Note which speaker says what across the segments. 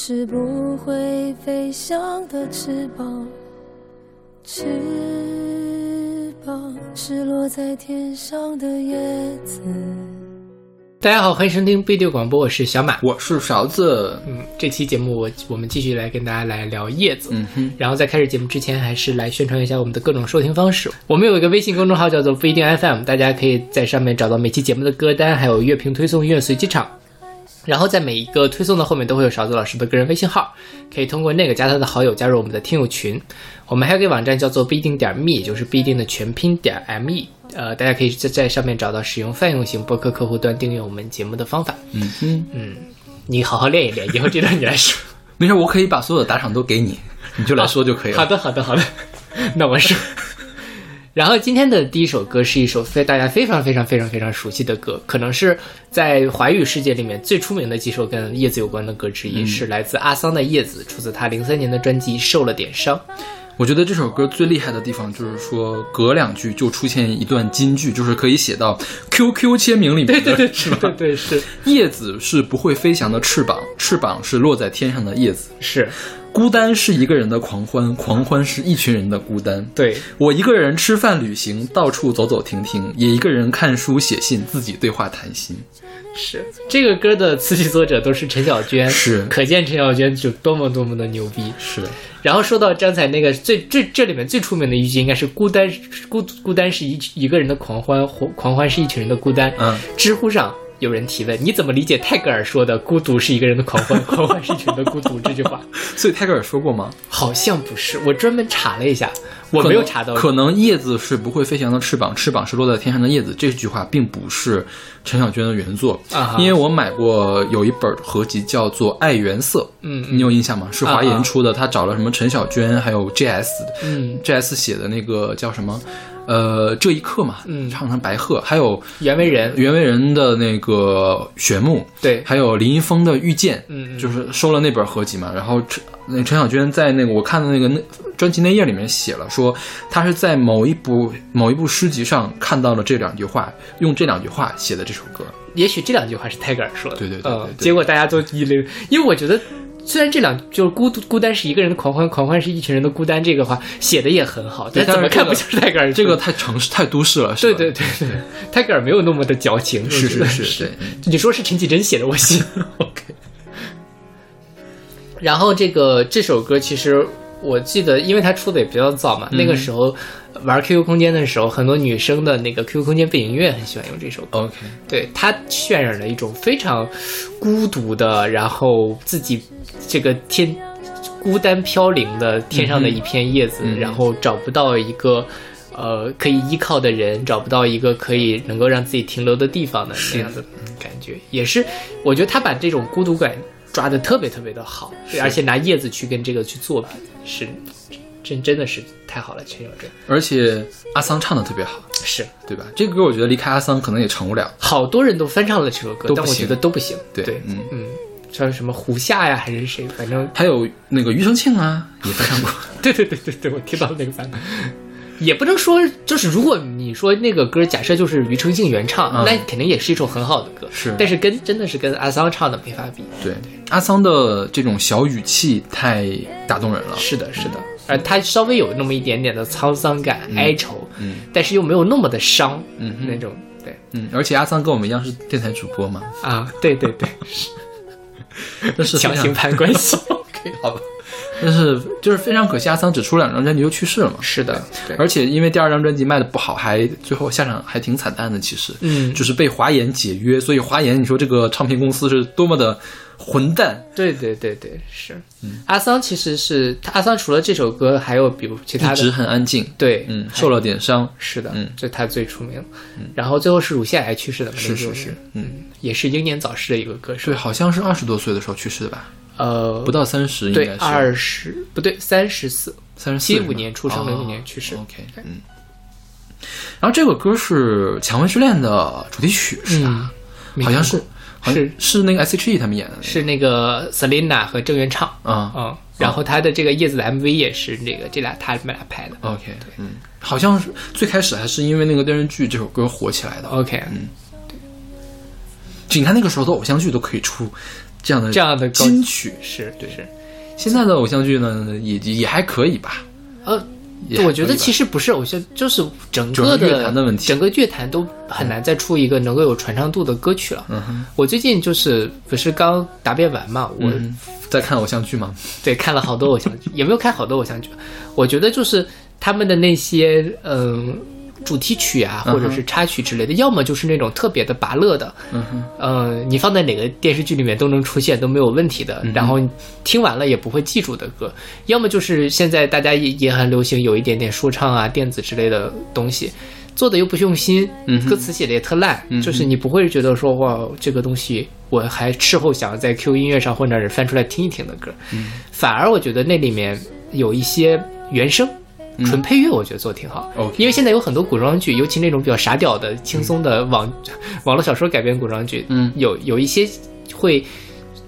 Speaker 1: 是不会飞翔的翅膀，翅膀是落在天上的叶子。
Speaker 2: 大家好，欢迎收听 B 六广播，我是小马。
Speaker 3: 我是勺子，
Speaker 2: 嗯，这期节目我我们继续来跟大家来聊叶子。
Speaker 3: 嗯哼，
Speaker 2: 然后在开始节目之前，还是来宣传一下我们的各种收听方式。我们有一个微信公众号叫做不一定 FM，大家可以在上面找到每期节目的歌单，还有乐评推送、音乐随机场。然后在每一个推送的后面都会有勺子老师的个人微信号，可以通过那个加他的好友，加入我们的听友群。我们还有个网站叫做必定点 me，也就是必定的全拼点 me。呃，大家可以在在上面找到使用泛用型播客客户端订阅我们节目的方法。
Speaker 3: 嗯嗯，
Speaker 2: 嗯，你好好练一练，以后这段你来说。
Speaker 3: 没事，我可以把所有的打赏都给你，你就来说就可以了。
Speaker 2: 好的，好的，好的。那我说。然后今天的第一首歌是一首非大家非常非常非常非常熟悉的歌，可能是在华语世界里面最出名的几首跟叶子有关的歌之一，是来自阿桑的《叶子》，出自他零三年的专辑《受了点伤》。
Speaker 3: 我觉得这首歌最厉害的地方就是说，隔两句就出现一段金句，就是可以写到 QQ 签名里面的，
Speaker 2: 对对对，
Speaker 3: 是吧？
Speaker 2: 对对是
Speaker 3: 叶子是不会飞翔的翅膀，翅膀是落在天上的叶子。
Speaker 2: 是，
Speaker 3: 孤单是一个人的狂欢，狂欢是一群人的孤单。
Speaker 2: 对，
Speaker 3: 我一个人吃饭、旅行，到处走走停停，也一个人看书、写信，自己对话谈心。
Speaker 2: 是这个歌的词曲作者都是陈小娟，
Speaker 3: 是
Speaker 2: 可见陈小娟就多么多么的牛逼。
Speaker 3: 是，
Speaker 2: 然后说到刚才那个最这这里面最出名的一句，应该是孤单孤孤单是一一个人的狂欢，狂狂欢是一群人的孤单。
Speaker 3: 嗯，
Speaker 2: 知乎上有人提问，你怎么理解泰戈尔说的“孤独是一个人的狂欢，狂欢是一群的孤独”这句话？
Speaker 3: 所以泰戈尔说过吗？
Speaker 2: 好像不是，我专门查了一下，我没有查到。
Speaker 3: 可能叶子是不会飞翔的翅膀，翅膀是落在天上的叶子。这句话并不是陈小娟的原作，
Speaker 2: 啊哈
Speaker 3: 因为我买过有一本合集叫做《爱原色》，
Speaker 2: 嗯
Speaker 3: 你有印象吗？是华研出的，他找了什么陈小娟还有 JS 的
Speaker 2: 嗯
Speaker 3: ，，JS 写的那个叫什么？呃，这一刻嘛，
Speaker 2: 嗯
Speaker 3: 唱成白鹤，还有
Speaker 2: 袁惟仁，
Speaker 3: 袁惟仁的那个玄木，
Speaker 2: 对，
Speaker 3: 还有林一峰的遇见，
Speaker 2: 嗯嗯
Speaker 3: 就是收了那本合集嘛。然后陈那陈小娟在那个我看的那个那专辑内页里面写了说，她是在某一部某一部诗集上看到了这两句话，用这两句话写的这首歌。
Speaker 2: 也许这两句话是泰戈尔说的，
Speaker 3: 对对对
Speaker 2: 结果大家都一流，因为我觉得。虽然这两就是孤独孤单是一个人的狂欢，狂欢是一群人的孤单，这个话写的也很好，但
Speaker 3: 对
Speaker 2: 怎么看不像是泰戈尔
Speaker 3: 这个太城市太都市了，
Speaker 2: 对
Speaker 3: 是吧
Speaker 2: 对对对，泰戈尔没有那么的矫情，
Speaker 3: 是是是，对，
Speaker 2: 你说是陈绮贞写的，我信。OK。然后这个这首歌其实我记得，因为它出的也比较早嘛，那个时候玩 QQ 空间的时候，很多女生的那个 QQ 空间背景音乐很喜欢用这首歌。
Speaker 3: OK，
Speaker 2: 对，它渲染了一种非常孤独的，然后自己这个天孤单飘零的天上的一片叶子，
Speaker 3: 嗯
Speaker 2: 然后找不到一个。呃，可以依靠的人找不到一个可以能够让自己停留的地方的那样的感觉，也是我觉得他把这种孤独感抓的特别特别的好，对而且拿叶子去跟这个去做比，是真真的是太好了，陈小春
Speaker 3: 而且阿桑唱的特别好，
Speaker 2: 是
Speaker 3: 对吧？这个歌我觉得离开阿桑可能也成不了。
Speaker 2: 好多人都翻唱了这首歌，但我觉得都不行，
Speaker 3: 对
Speaker 2: 对，
Speaker 3: 嗯
Speaker 2: 嗯，像什么胡夏呀，还是谁，反正
Speaker 3: 还有那个庾澄庆啊，也翻唱过。
Speaker 2: 对对对对对，我听到那个版本。也不能说，就是如果你说那个歌，假设就是庾澄庆原唱，
Speaker 3: 嗯
Speaker 2: 那肯定也是一首很好的歌。
Speaker 3: 是
Speaker 2: 但是跟真的是跟阿桑唱的没法比。
Speaker 3: 对，阿桑的这种小语气太打动人了。
Speaker 2: 是的，是的，而他稍微有那么一点点的沧桑感、哀愁，
Speaker 3: 嗯
Speaker 2: 但是又没有那么的伤，
Speaker 3: 嗯
Speaker 2: 那种对
Speaker 3: 嗯，而且阿桑跟我们一样是电台主播嘛，
Speaker 2: 啊，对对对，
Speaker 3: 但是
Speaker 2: 强行攀关系。
Speaker 3: OK 好吧，但是就是非常可惜，阿桑只出两张专辑就去世了嘛。
Speaker 2: 是的，对，
Speaker 3: 而且因为第二张专辑卖的不好，还最后下场还挺惨淡的。其实，
Speaker 2: 嗯
Speaker 3: 就是被华研解约，所以华研，你说这个唱片公司是多么的混蛋。
Speaker 2: 对对对对，是。嗯阿桑其实是阿桑除了这首歌，还有比如其他
Speaker 3: 一直，很安静，
Speaker 2: 对，
Speaker 3: 嗯，受了点伤，
Speaker 2: 是的，
Speaker 3: 嗯
Speaker 2: 这他最出名。嗯然后最后是乳腺癌去世的嘛？
Speaker 3: 是是是，嗯，
Speaker 2: 也是英年早逝的一个歌手
Speaker 3: 对，。好像是二十多岁的时候去世的吧，
Speaker 2: 呃，
Speaker 3: 不到三十，应
Speaker 2: 对，
Speaker 3: 该是
Speaker 2: 二十不对，三十四，
Speaker 3: 三十四
Speaker 2: 七五年出生，零五年去世。
Speaker 3: OK，嗯。然后这个歌是《蔷薇之恋》的主题曲，是吧？
Speaker 2: 没
Speaker 3: 好像是，好像
Speaker 2: 是
Speaker 3: 是那个 S.H.E 他们演的那个，
Speaker 2: 是那个 Selina 和郑元畅，
Speaker 3: 啊、
Speaker 2: 嗯，然后他的这个叶子的 MV 也是那个这俩他们俩拍的。
Speaker 3: OK，嗯，好像是最开始还是因为那个电视剧这首歌火起来的。
Speaker 2: OK，
Speaker 3: 就你看那个时候的偶像剧都可以出这样的
Speaker 2: 这样的
Speaker 3: 金曲是。对
Speaker 2: 是是，
Speaker 3: 现在的偶像剧呢，也也还可以吧。
Speaker 2: 呃，我觉得其实不是偶像，就是整个的
Speaker 3: 乐坛的问题
Speaker 2: 整个乐坛都很难再出一个能够有传唱度的歌曲了。
Speaker 3: 嗯哼，
Speaker 2: 我最近就是不是刚答辩完嘛，我、
Speaker 3: 嗯，在看偶像剧吗？
Speaker 2: 对看了好多偶像剧，也没有看好多偶像剧，我觉得就是他们的那些嗯。主题曲啊，或者是插曲之类的，要么就是那种特别的拔乐的，
Speaker 3: 嗯哼，
Speaker 2: 呃，你放在哪个电视剧里面都能出现，都没有问题的。然后听完了也不会记住的歌，要么就是现在大家也也很流行有一点点说唱啊、电子之类的东西，做的又不用心，
Speaker 3: 嗯
Speaker 2: 歌词写的也特烂，
Speaker 3: 嗯
Speaker 2: 就是你不会觉得说哇这个东西我还事后想要在 Q 音乐上或者是翻出来听一听的歌，
Speaker 3: 嗯。
Speaker 2: 反而我觉得那里面有一些原声。纯配乐我觉得做的挺好，因为现在有很多古装剧，尤其那种比较傻屌的、轻松的网 网络小说改编古装剧，
Speaker 3: 嗯。
Speaker 2: 有有一些会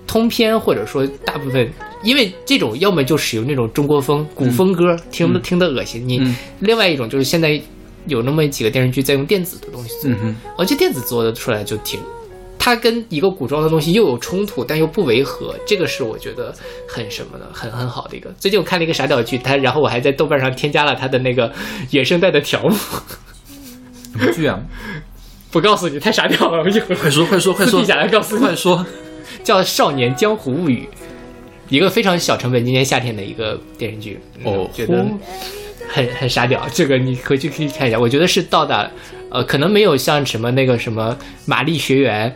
Speaker 2: 通篇或者说大部分，因为这种要么就使用那种中国风古风歌，听得听得恶心。你；
Speaker 3: 嗯。
Speaker 2: 另外一种就是现在有那么几个电视剧在用电子的东西做，
Speaker 3: 嗯哼，
Speaker 2: 而且电子做的出来就挺，它跟一个古装的东西又有冲突，但又不违和，这个是我觉得很什么的，很很好的一个。最近我看了一个傻屌剧，它然后我还在豆瓣上添加了它的那个原声带的条目，
Speaker 3: 什么剧啊？
Speaker 2: 不告诉你太傻屌了，我一会儿
Speaker 3: 快说快说快说
Speaker 2: 私底！下来告诉
Speaker 3: 快说！
Speaker 2: 叫《少年江湖物语》，一个非常小成本，今年夏天的一个电视剧。
Speaker 3: 哦
Speaker 2: 觉得很很傻屌。这个你回去可以看一下，我觉得是到达呃，可能没有像什么那个什么玛丽学园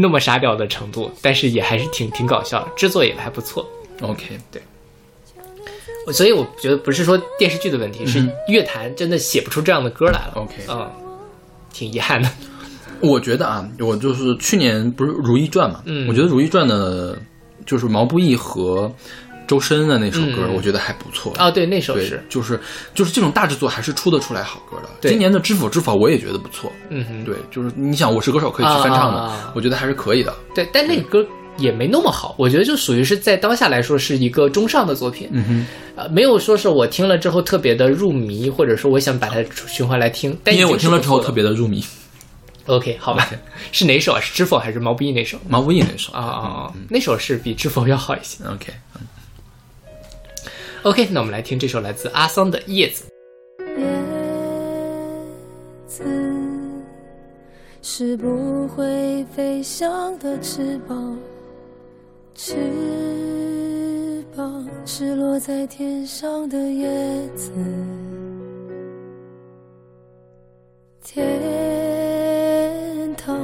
Speaker 2: 那么傻屌的程度，但是也还是挺挺搞笑的，制作也还不错。
Speaker 3: OK，对
Speaker 2: 所以我觉得不是说电视剧的问题，是乐坛真的写不出这样的歌来了。
Speaker 3: OK
Speaker 2: 嗯，挺遗憾的。
Speaker 3: 我觉得啊，我就是去年不是《如懿传》嘛，
Speaker 2: 嗯
Speaker 3: 我觉得《如懿传》的，就是毛不易和周深的那首歌，
Speaker 2: 嗯
Speaker 3: 我觉得还不错。
Speaker 2: 哦，对，那首
Speaker 3: 对
Speaker 2: 是，，
Speaker 3: 就是就是这种大制作还是出得出来好歌的。
Speaker 2: 对
Speaker 3: 今年的《知否知否》我也觉得不错。
Speaker 2: 嗯哼，
Speaker 3: 对，就是你想《我是歌手》可以去翻唱的，
Speaker 2: 啊啊啊
Speaker 3: 我觉得还是可以的。
Speaker 2: 对，但那个歌也没那么好，我觉得就属于是在当下来说是一个中上的作品，
Speaker 3: 嗯哼，
Speaker 2: 呃，没有说是我听了之后特别的入迷，或者说我想把它循环来听。但
Speaker 3: 因为我听了之后特
Speaker 2: 别
Speaker 3: 别的入迷
Speaker 2: ，OK，好吧，是哪首啊？是知否还是毛不易那首？
Speaker 3: 毛不易那首
Speaker 2: 啊啊啊！那首是比知否要好一些。
Speaker 3: OK，
Speaker 2: OK，那我们来听这首来自阿桑的《叶子》。
Speaker 1: 叶子是不会飞翔的翅膀，翅膀是落在天上的叶子。天堂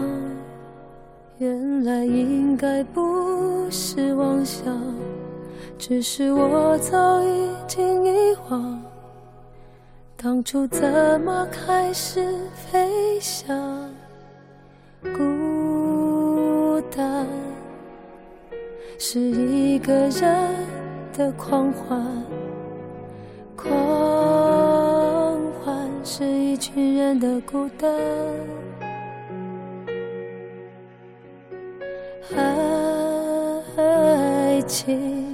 Speaker 1: 原来应该不是妄想。只是我早已经遗忘，当初怎么开始飞翔？孤单是一个人的狂欢，狂欢是一群人的孤单。爱情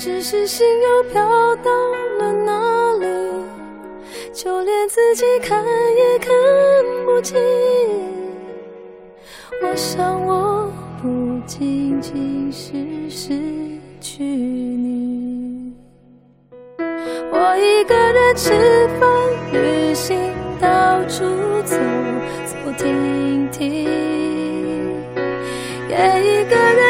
Speaker 1: 只是心又飘到了哪里，就连自己看也看不清。我想我不仅仅是失去你，我一个人吃饭、旅行，到处走走停停，也一个人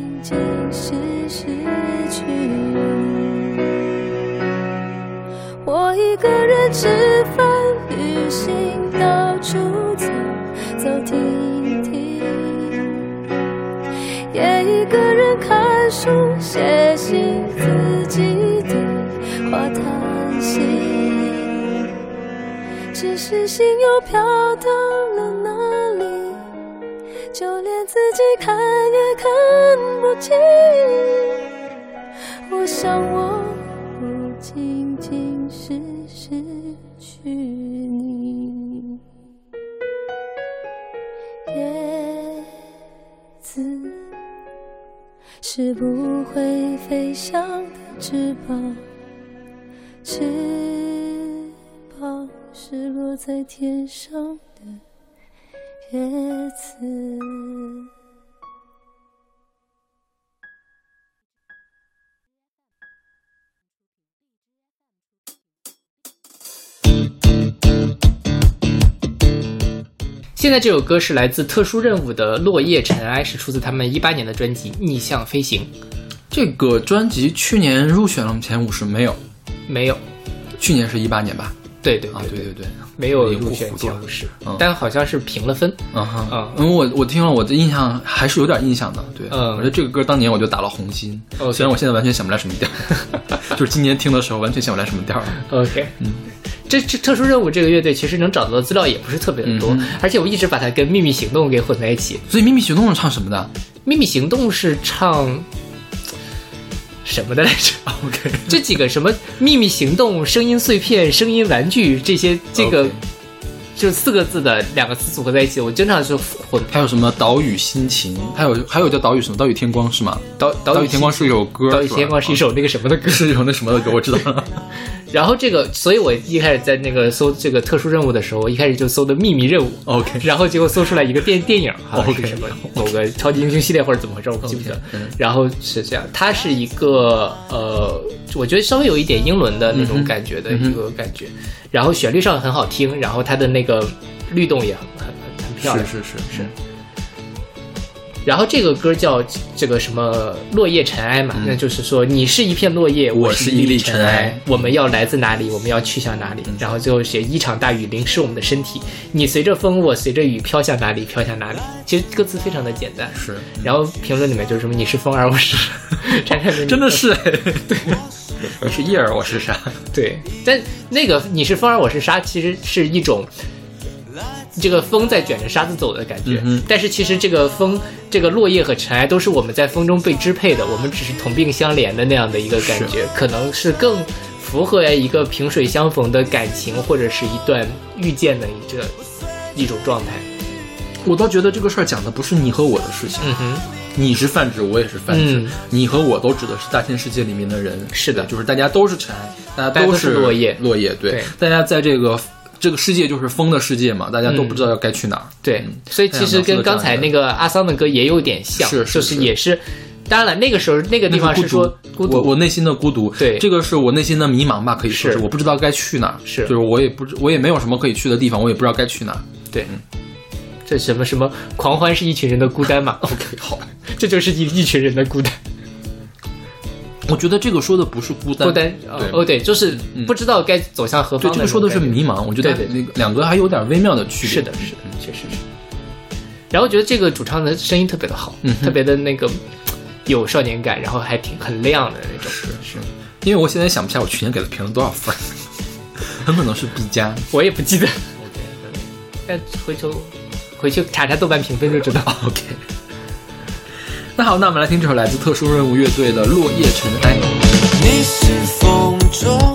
Speaker 1: 仅仅是失去你，我一个人吃饭、旅行，到处走走停停，也一个人看书、写信，自己对话叹息。只是心又飘到？就连自己看也看不清。我想我不仅仅是失去你，叶子是不会飞翔的翅膀，翅膀是落在天上。叶子。
Speaker 2: 现在这首歌是来自特殊任务的《落叶尘埃》，是出自他们一八年的专辑《逆向飞行》。
Speaker 3: 这个专辑去年入选了前五十没有？
Speaker 2: 没有，
Speaker 3: 去年是一八年吧？
Speaker 2: 对对
Speaker 3: 啊，对对对，
Speaker 2: 没有入选
Speaker 3: 糊涂了
Speaker 2: 前五十
Speaker 3: 嗯，
Speaker 2: 但好像是评了分。
Speaker 3: 嗯哼，
Speaker 2: 嗯
Speaker 3: 因为我我听了，我的印象还是有点印象的。对，
Speaker 2: 嗯。
Speaker 3: 我觉得这个歌当年我就打了红心
Speaker 2: ，OK。
Speaker 3: 虽然我现在完全想不来什么调儿，就是今年听的时候完全想不来什么调。
Speaker 2: OK，嗯，这这特殊任务这个乐队其实能找到的资料也不是特别的多，
Speaker 3: 嗯
Speaker 2: 而且我一直把它跟秘密行动给混在一起。
Speaker 3: 所以《秘密行动》是唱什么的
Speaker 2: 秘密行动是唱什么的来着？？
Speaker 3: OK，
Speaker 2: 这几个什么秘密行动、声音碎片、声音玩具这些，这个就四个字的两个词组合在一起，我经常是混
Speaker 3: 还有什么岛屿心情，还有还有叫岛屿什么岛屿天光是吗？
Speaker 2: 岛
Speaker 3: 岛屿天光是一首歌，
Speaker 2: 岛屿天光是一首那个什么的歌。
Speaker 3: 是一首那什么的歌，我知道了。
Speaker 2: 然后这个，所以我一开始在那个搜这个特殊任务的时候，我一开始就搜的秘密任务。
Speaker 3: OK，
Speaker 2: 然后结果搜出来一个电电影，好像是
Speaker 3: OK
Speaker 2: 什么某个超级英雄系列或者怎么回事，我记不得。然后是这样，它是一个呃，我觉得稍微有一点英伦的那种感觉的一个感觉，然后旋律上很好听，然后它的那个律动也很很很很漂亮。
Speaker 3: 是是是
Speaker 2: 是然后这个歌叫这个什么落叶尘埃嘛，
Speaker 3: 嗯
Speaker 2: 那就是说你是一片落叶，
Speaker 3: 我
Speaker 2: 是
Speaker 3: 一粒尘
Speaker 2: 尘
Speaker 3: 埃
Speaker 2: 我们要来自哪里？我们要去向哪里？然后最后写一场大雨淋湿我们的身体，你随着风，我随着雨飘向哪里？飘向哪里？其实歌词非常的简单。
Speaker 3: 是，
Speaker 2: 然后评论里面就是什么你是风儿，我是 闪闪的你
Speaker 3: 真的是哎，对，你是叶儿，我是沙？
Speaker 2: 对，但那个你是风儿，我是沙，其实是一种这个风在卷着沙子走的感觉。
Speaker 3: 嗯
Speaker 2: 但是其实这个风，这个落叶和尘埃都是我们在风中被支配的，我们只是同病相怜的那样的一个感觉，可能是更符合一个萍水相逢的感情，或者是一段遇见的一个一种状态。
Speaker 3: 我倒觉得这个事儿讲的不是你和我的事情，
Speaker 2: 嗯哼，
Speaker 3: 你是泛指，我也是泛指，
Speaker 2: 嗯。
Speaker 3: 你和我都指的是大千世界里面的人。
Speaker 2: 是的。
Speaker 3: 就是大家都是尘埃，大家
Speaker 2: 都
Speaker 3: 都
Speaker 2: 是落叶。
Speaker 3: 落叶，对，
Speaker 2: 对。
Speaker 3: 大家在这个这个世界就是风的世界嘛，大家都
Speaker 2: 嗯
Speaker 3: 不知道要该去哪儿。
Speaker 2: 对，所以其实跟刚才那个阿桑的歌也有点像，
Speaker 3: 是是
Speaker 2: 就是也是。当然了，那个时候那个地方
Speaker 3: 那是
Speaker 2: 是说孤独，
Speaker 3: 我我内心的孤独，
Speaker 2: 对。
Speaker 3: 这个是我内心的迷茫吧，可以说
Speaker 2: 是
Speaker 3: 是。我不知道该去哪儿，
Speaker 2: 是。
Speaker 3: 就是我也不知我也没有什么可以去的地方，我也不知道该去哪儿。
Speaker 2: 对，这什么什么狂欢是一群人的孤单嘛？
Speaker 3: OK，好，
Speaker 2: 这就是一一群人的孤单，
Speaker 3: 我觉得这个说的不是孤单，
Speaker 2: 孤单
Speaker 3: 对
Speaker 2: 哦，对，就是不知道该走向何方
Speaker 3: 对，这个说的是迷茫，我觉得那个两个还有点微妙的区别。
Speaker 2: 是的，是的，确实是。然后觉得这个主唱的声音特别的好，
Speaker 3: 嗯
Speaker 2: 特别的那个有少年感，然后还挺很亮的那种。
Speaker 3: 是是，因为我现在想不起来我去年给他评了多少分，很可能是 B 加。
Speaker 2: 我也不记得。OK，但回头回去查查豆瓣评分就知道。
Speaker 3: OK。那好，那我们来听这首来自特殊任务乐队的《落叶尘埃》。
Speaker 4: 你是风中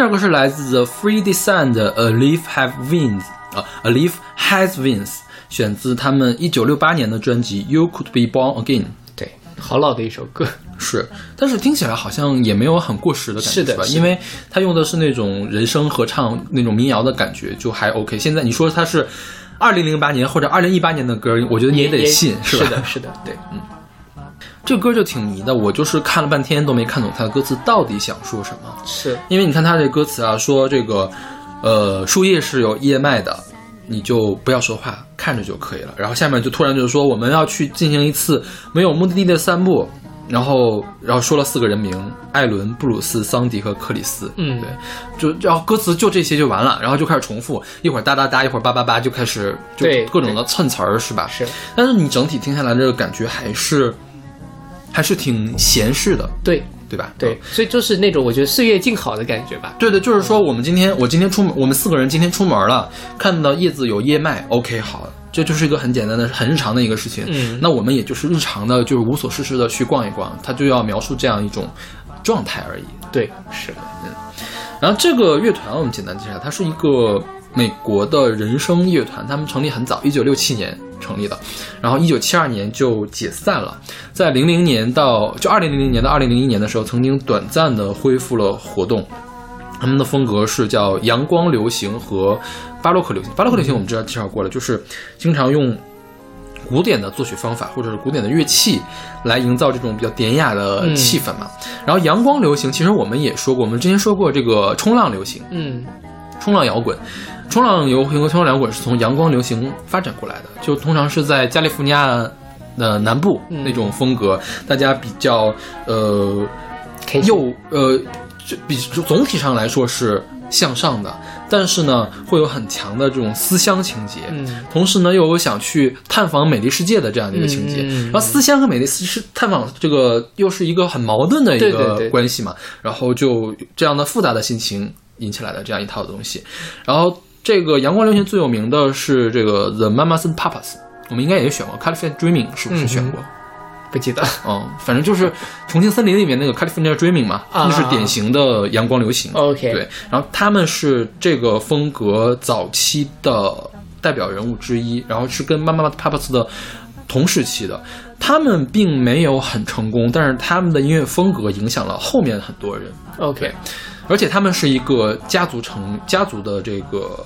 Speaker 3: 首歌是来自 The Free Design 的《A Leaf Have Wings》啊，《A Leaf Has Wings》，选自他们一九六八年的专辑《You Could Be Born Again》。
Speaker 2: 对，好老的一首歌。
Speaker 3: 是，但是听起来好像也没有很过时的感觉，吧？
Speaker 2: 是的
Speaker 3: 因为他用的是那种人声合唱那种民谣的感觉，就还 OK。现在你说他是二零零八年或者二零一八年的歌，我觉得你也得信，
Speaker 2: 是
Speaker 3: 吧？
Speaker 2: 的，是的，对，
Speaker 3: 这歌就挺迷的，我就是看了半天都没看懂它的歌词到底想说什么。
Speaker 2: 是
Speaker 3: 因为你看它这歌词啊，说这个，呃，树叶是有叶脉的，你就不要说话，看着就可以了。然后下面就突然就是说，我们要去进行一次没有目的地的散步，然后然后说了四个人名：艾伦、布鲁斯、桑迪和克里斯。
Speaker 2: 嗯
Speaker 3: 对，就然后歌词就这些就完了，然后就开始重复，一会儿哒哒哒，一会儿叭叭叭，就开始就各种的蹭词儿，是吧？
Speaker 2: 是，
Speaker 3: 但是你整体听下来，这个感觉还是还是挺闲适的，
Speaker 2: 对
Speaker 3: 对吧？
Speaker 2: 对，所以就是那种我觉得岁月静好的感觉吧。
Speaker 3: 对的，就是说我们今天我今天出门，我们四个人今天出门了，看到叶子有叶脉，OK，好，这就是一个很简单的、很日常的一个事情。
Speaker 2: 嗯
Speaker 3: 那我们也就是日常的，就是无所事事的去逛一逛，他就要描述这样一种状态而已。
Speaker 2: 对，是的，嗯
Speaker 3: 然后这个乐团我们简单介绍，它是一个美国的人声乐团，他们成立很早，一九六七年成立的，然后一九七二年就解散了，在零零年到就二零零零年到二零零一年的时候，曾经短暂的恢复了活动。他们的风格是叫阳光流行和巴洛克流行。巴洛克流行我们之前介绍过了，就是经常用古典的作曲方法或者是古典的乐器来营造这种比较典雅的气氛嘛。然后阳光流行，其实我们也说过，我们之前说过这个冲浪流行、
Speaker 2: 嗯
Speaker 3: 冲浪摇滚。冲浪游行和冲浪摇滚是从阳光流行发展过来的，就通常是在加利福尼亚的南部
Speaker 2: 嗯
Speaker 3: 那种风格，大家比较呃又呃，就比就总体上来说是向上的，但是呢，会有很强的这种思乡情节，
Speaker 2: 嗯
Speaker 3: 同时呢，又有想去探访美丽世界的这样的一个情节。然后思乡和美丽是探访这个又是一个很矛盾的一个
Speaker 2: 对对对
Speaker 3: 关系嘛，然后就这样的复杂的心情引起来的这样一套东西。然后这个阳光流行最有名的是这个 The Mamas and Papas，我们应该也选过 California Dreaming，是不是选过？
Speaker 2: 不记得。
Speaker 3: 嗯，反正就是《重庆森林》里面那个 California Dreaming 嘛，
Speaker 2: 啊
Speaker 3: 那是典型的阳光流行。
Speaker 2: OK
Speaker 3: 对，然后他们是这个风格早期的代表人物之一，然后是跟妈妈 Papas 的同时期的。他们并没有很成功，但是他们的音乐风格影响了后面很多人。
Speaker 2: OK，
Speaker 3: 而且他们是一个家族成家族的这个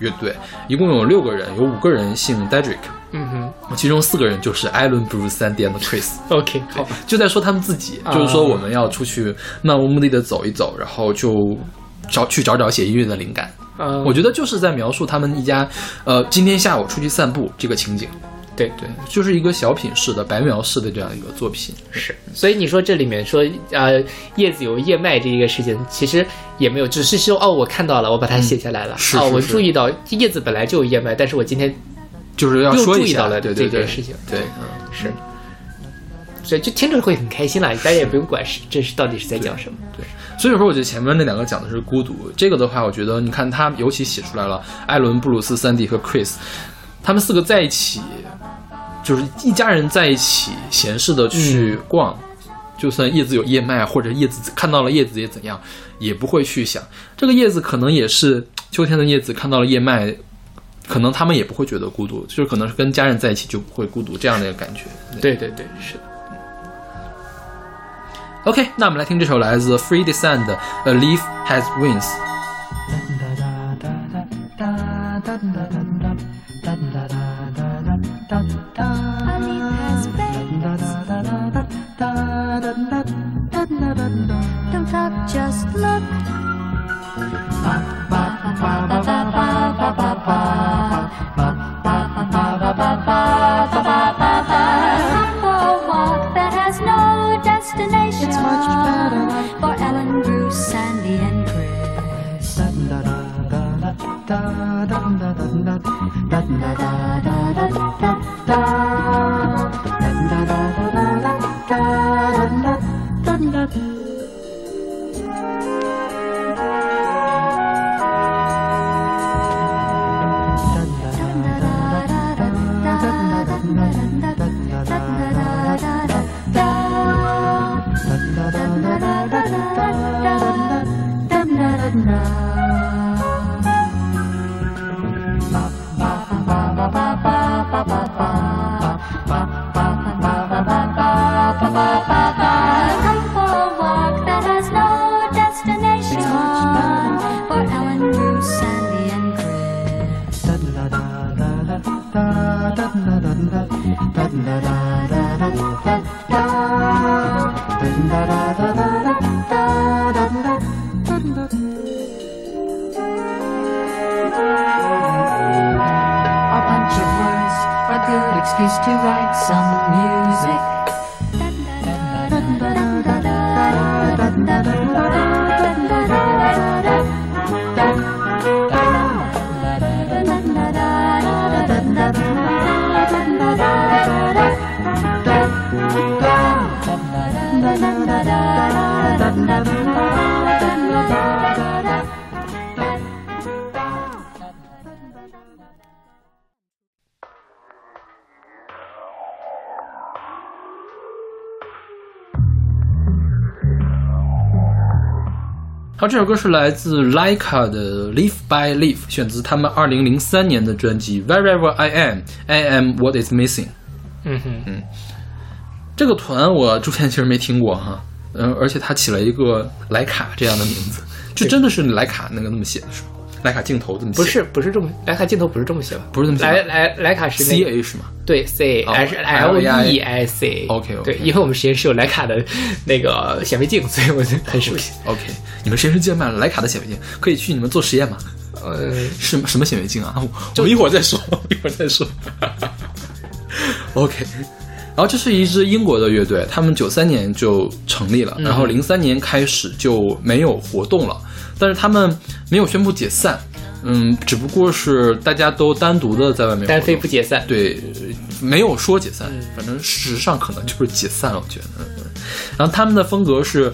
Speaker 3: 乐队，一共有六个人，有五个人姓 Dedrick，
Speaker 2: 嗯哼
Speaker 3: 其中四个人就是艾伦、Bruce、and Chris。
Speaker 2: ，OK，好。
Speaker 3: 就在说他们自己，
Speaker 2: 啊
Speaker 3: 就是说我们要出去漫无目的的走一走，然后就找去找找写音乐的灵感。
Speaker 2: 嗯，
Speaker 3: 我觉得就是在描述他们一家，呃，今天下午出去散步这个情景。
Speaker 2: 对
Speaker 3: 对，就是一个小品式的、白描式的这样一个作品。
Speaker 2: 是，所以你说这里面说呃叶子有叶脉这一个事情，其实也没有，只是说哦我看到了，我把它写下来了，哦
Speaker 3: 是是是
Speaker 2: 我注意到叶子本来就有叶脉，但是我今天
Speaker 3: 就是要说一下
Speaker 2: 注意到了
Speaker 3: 对对对
Speaker 2: 这件事情。
Speaker 3: 对，嗯。
Speaker 2: 是，所以就听着会很开心啦，大家也不用管是这是到底是在讲什么。
Speaker 3: 对，所以说我觉得前面那两个讲的是孤独，这个的话，我觉得你看他尤其写出来了，艾伦、布鲁斯、三迪和 Chris，他们四个在一起，就是一家人在一起闲适的去逛，就算叶子有叶脉，或者叶子看到了叶子也怎样，也不会去想这个叶子可能也是秋天的叶子看到了叶脉。可能他们也不会觉得孤独，就是可能是跟家人在一起就不会孤独这样的一个感觉。
Speaker 2: 对对对，是的。
Speaker 3: OK，那我们来听这首来自 Free Descend 的《A Leaf Has Wings》。
Speaker 5: To write some music.
Speaker 3: 好，这首歌是来自 Laika 的《Live by Live》，选自他们二零零三年的专辑《Wherever I Am, I Am What Is Missing》。
Speaker 2: 嗯哼嗯，
Speaker 3: 这个团我之前其实没听过哈，嗯，而且他起了一个莱卡这样的名字，就真的是莱卡那个那么写的是吧？莱卡镜头这么写？
Speaker 2: 不是不是这么，徕卡镜头不是这么写吧？
Speaker 3: 不是这么写
Speaker 2: 莱莱徕卡是那
Speaker 3: ，C
Speaker 2: 个
Speaker 3: A 是吗？
Speaker 2: 对 C
Speaker 3: 哦
Speaker 2: 还是
Speaker 3: L E I
Speaker 2: E C。
Speaker 3: OK，OK
Speaker 2: 对，因为我们实验室有徕卡的那个显微镜，所以我就很熟悉。
Speaker 3: OK，你们实验室竟然买了莱卡的显微镜，可以去你们做实验吗？
Speaker 2: 呃，
Speaker 3: 是什么显微镜啊？我我们一会儿再说，一会儿再说。OK，然后这是一支英国的乐队，他们九三年就成立了，然后零三年开始就没有活动了，但是他们没有宣布解散，嗯，只不过是大家都单独的在外面
Speaker 2: 单飞不解散。
Speaker 3: 对，没有说解散，反正事实上可能就是解散了，我觉得。嗯嗯然后他们的风格是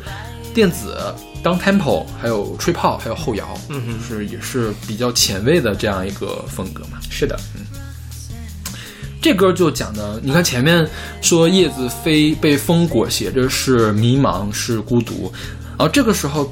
Speaker 3: 电子、down tempo，还有吹泡，还有后摇，
Speaker 2: 嗯哼
Speaker 3: 就是也是比较前卫的这样一个风格嘛。
Speaker 2: 是的，
Speaker 3: 这歌就讲的，你看前面说叶子飞被风裹挟着是迷茫是孤独，然后这个时候，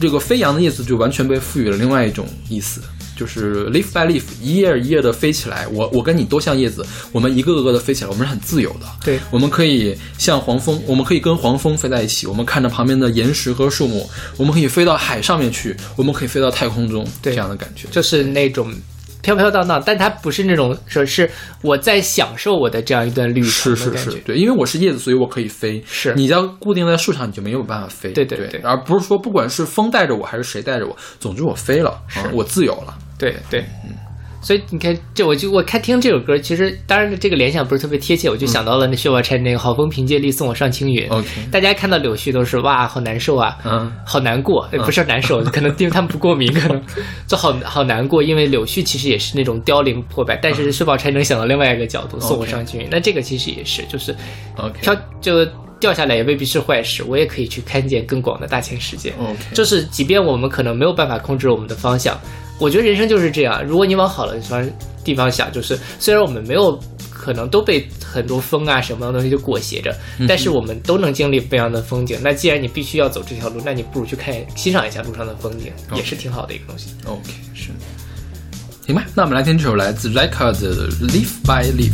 Speaker 3: 这个飞扬的叶子就完全被赋予了另外一种意思，就是 leaf by leaf，一页一页的飞起来。我我跟你都像叶子，我们一个个的飞起来，我们是很自由的。
Speaker 2: 对
Speaker 3: 我们可以像黄蜂，我们可以跟黄蜂飞在一起，我们看着旁边的岩石和树木，我们可以飞到海上面去，我们可以飞到太空中，
Speaker 2: 对
Speaker 3: 这样的感觉。
Speaker 2: 就是那种飘飘荡荡，但它不是那种说是我在享受我的这样一段旅程
Speaker 3: 是是。是，对，因为我是叶子，所以我可以飞。
Speaker 2: 是
Speaker 3: 你要固定在树上，你就没有办法飞。
Speaker 2: 对对对
Speaker 3: 对而不是说不管是风带着我还是谁带着我，总之我飞了，啊，我自由了。
Speaker 2: 对对，嗯。所以你看，这我就我看听这首歌，其实当然这个联想不是特别贴切，我就想到了那薛宝钗那个“好风凭借力，送我上青云”。大家看到柳絮都是哇，好难受啊，
Speaker 3: 嗯，
Speaker 2: 好难过，呃不是难受，可能因为他们不过敏，可能就好好难过，因为柳絮其实也是那种凋零破败，但是薛宝钗能想到另外一个角度，送我上青云，那这个其实也是，就是
Speaker 3: OK
Speaker 2: 飘就掉下来也未必是坏事，我也可以去看见更广的大千世界。
Speaker 3: OK
Speaker 2: 就是即便我们可能没有办法控制我们的方向，我觉得人生就是这样。如果你往好的方地方想，就是虽然我们没有可能都被很多风啊什么的东西就裹挟着，但是我们都能经历不一样的风景。那既然你必须要走这条路，那你不如去看欣赏一下路上的风景，也是挺好的一个东西。
Speaker 3: OK 是。行吧，那我们来听这首来自 Laika 的《Leaf by Leaf》。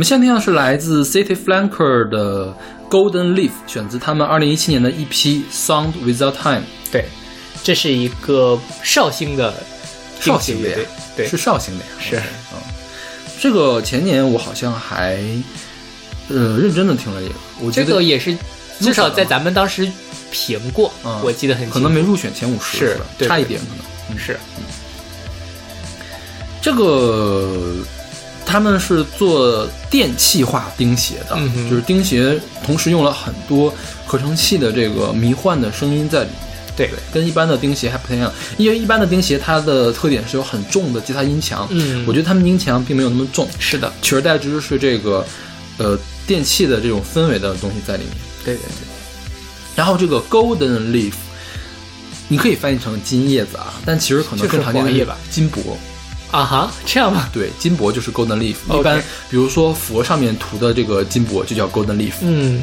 Speaker 3: 们现在听到是来自 City Flanker 的 Golden Leaf，选自他们二零一七年的一批 Sound Without Time。
Speaker 2: 对，这是一个绍兴的
Speaker 3: 绍兴的
Speaker 2: 对，
Speaker 3: 是绍兴的呀。
Speaker 2: 是。
Speaker 3: 嗯，这个前年我好像还呃认真的听了一个，我觉得
Speaker 2: 这个也是至少在咱们当时评过，
Speaker 3: 嗯
Speaker 2: 我记得很清楚。
Speaker 3: 可能没入选前五十，
Speaker 2: 是
Speaker 3: 吧？
Speaker 2: 对对
Speaker 3: 差一点可能。
Speaker 2: 是。
Speaker 3: 这个他们是做电气化钉鞋的，
Speaker 2: 嗯
Speaker 3: 就是钉鞋同时用了很多合成器的这个迷幻的声音在里面。
Speaker 2: 对。
Speaker 3: 对，跟一般的钉鞋还不太一样，因为一般的钉鞋它的特点是有很重的吉他音墙，
Speaker 2: 嗯。
Speaker 3: 我觉得他们音墙并没有那么重，
Speaker 2: 是的，
Speaker 3: 取而代之是这个呃电器的这种氛围的东西在里面。
Speaker 2: 对对对，
Speaker 3: 然后这个 Golden Leaf，你可以翻译成金叶子啊，但其实可能更常见的
Speaker 2: 叶吧。
Speaker 3: 金箔。
Speaker 2: 啊哈，这样吗？
Speaker 3: 对，金箔就是 Golden Leaf。一般比如说佛上面涂的这个金箔就叫 Golden Leaf。
Speaker 2: 嗯，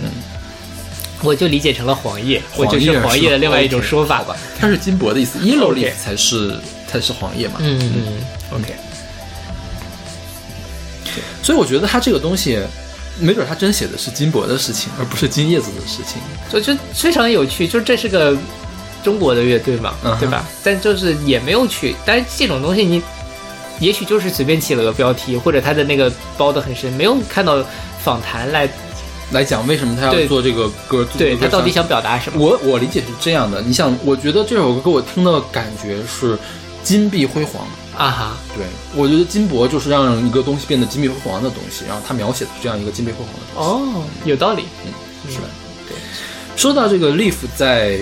Speaker 2: 我就理解成了黄叶，我就是黄叶的另外一种说法
Speaker 3: 吧，它是金箔的意思，Yellow Leaf 才是才是黄叶嘛。
Speaker 2: 嗯嗯，OK，
Speaker 3: 所以我觉得它这个东西，没准他真写的是金箔的事情，而不是金叶子的事情。
Speaker 2: 就就非常有趣，就这是个中国的乐队嘛，对吧？但就是也没有去，但是这种东西你也许就是随便起了个标题，或者他的那个包的很深，没有看到访谈来
Speaker 3: 来讲为什么他要做这个歌，
Speaker 2: 对他到底想表达什么。
Speaker 3: 我我理解是这样的，你想，我觉得这首歌给我听的感觉是金碧辉煌。
Speaker 2: 啊哈，
Speaker 3: 对，我觉得金箔就是让一个东西变得金碧辉煌的东西，然后他描写的是这样一个金碧辉煌的东西。
Speaker 2: 哦，有道理，嗯
Speaker 3: 是吧？对。说到这个 leaf 在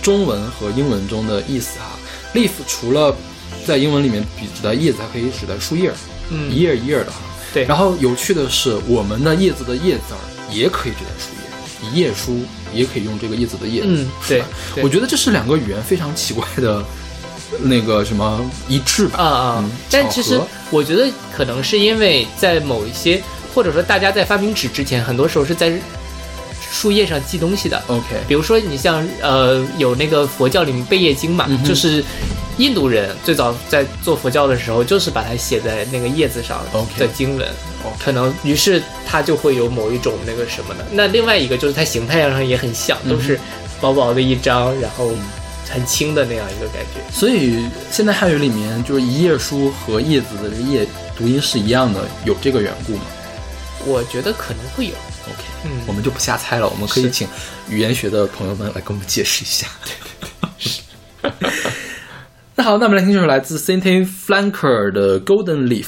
Speaker 3: 中文和英文中的意思哈，leaf 除了在英文里面比指代叶子，还可以指代树叶儿，
Speaker 2: 嗯
Speaker 3: 一叶一叶的哈。
Speaker 2: 对
Speaker 3: 然后有趣的是，我们的叶子的叶字儿也可以指代树叶，一页书也可以用这个叶子的叶子，
Speaker 2: 嗯？对对
Speaker 3: 我觉得这是两个语言非常奇怪的那个什么一致吧。
Speaker 2: 啊啊
Speaker 3: 嗯！
Speaker 2: 但其实我觉得可能是因为在某一些，或者说大家在发明纸之前，很多时候是在树叶上记东西的。
Speaker 3: OK，
Speaker 2: 比如说，你像呃，有那个佛教里面贝叶经嘛，
Speaker 3: 嗯
Speaker 2: 就是印度人最早在做佛教的时候，就是把它写在那个叶子上的经文可能于是它就会有某一种那个什么的。那另外一个就是它形态上也很像，
Speaker 3: 嗯
Speaker 2: 都是薄薄的一张，然后很轻的那样一个感觉。
Speaker 3: 所以现在汉语里面就是一页书和叶子的这个叶读音是一样的，有这个缘故吗
Speaker 2: 我觉得可能会有。
Speaker 3: ？OK，
Speaker 2: 嗯
Speaker 3: 我们就不瞎猜了，我们可以请语言学的朋友们来给我们解释一下。对对对 那好，那我们来听这首来自 Cynthia Flanker 的《Golden Leaf》。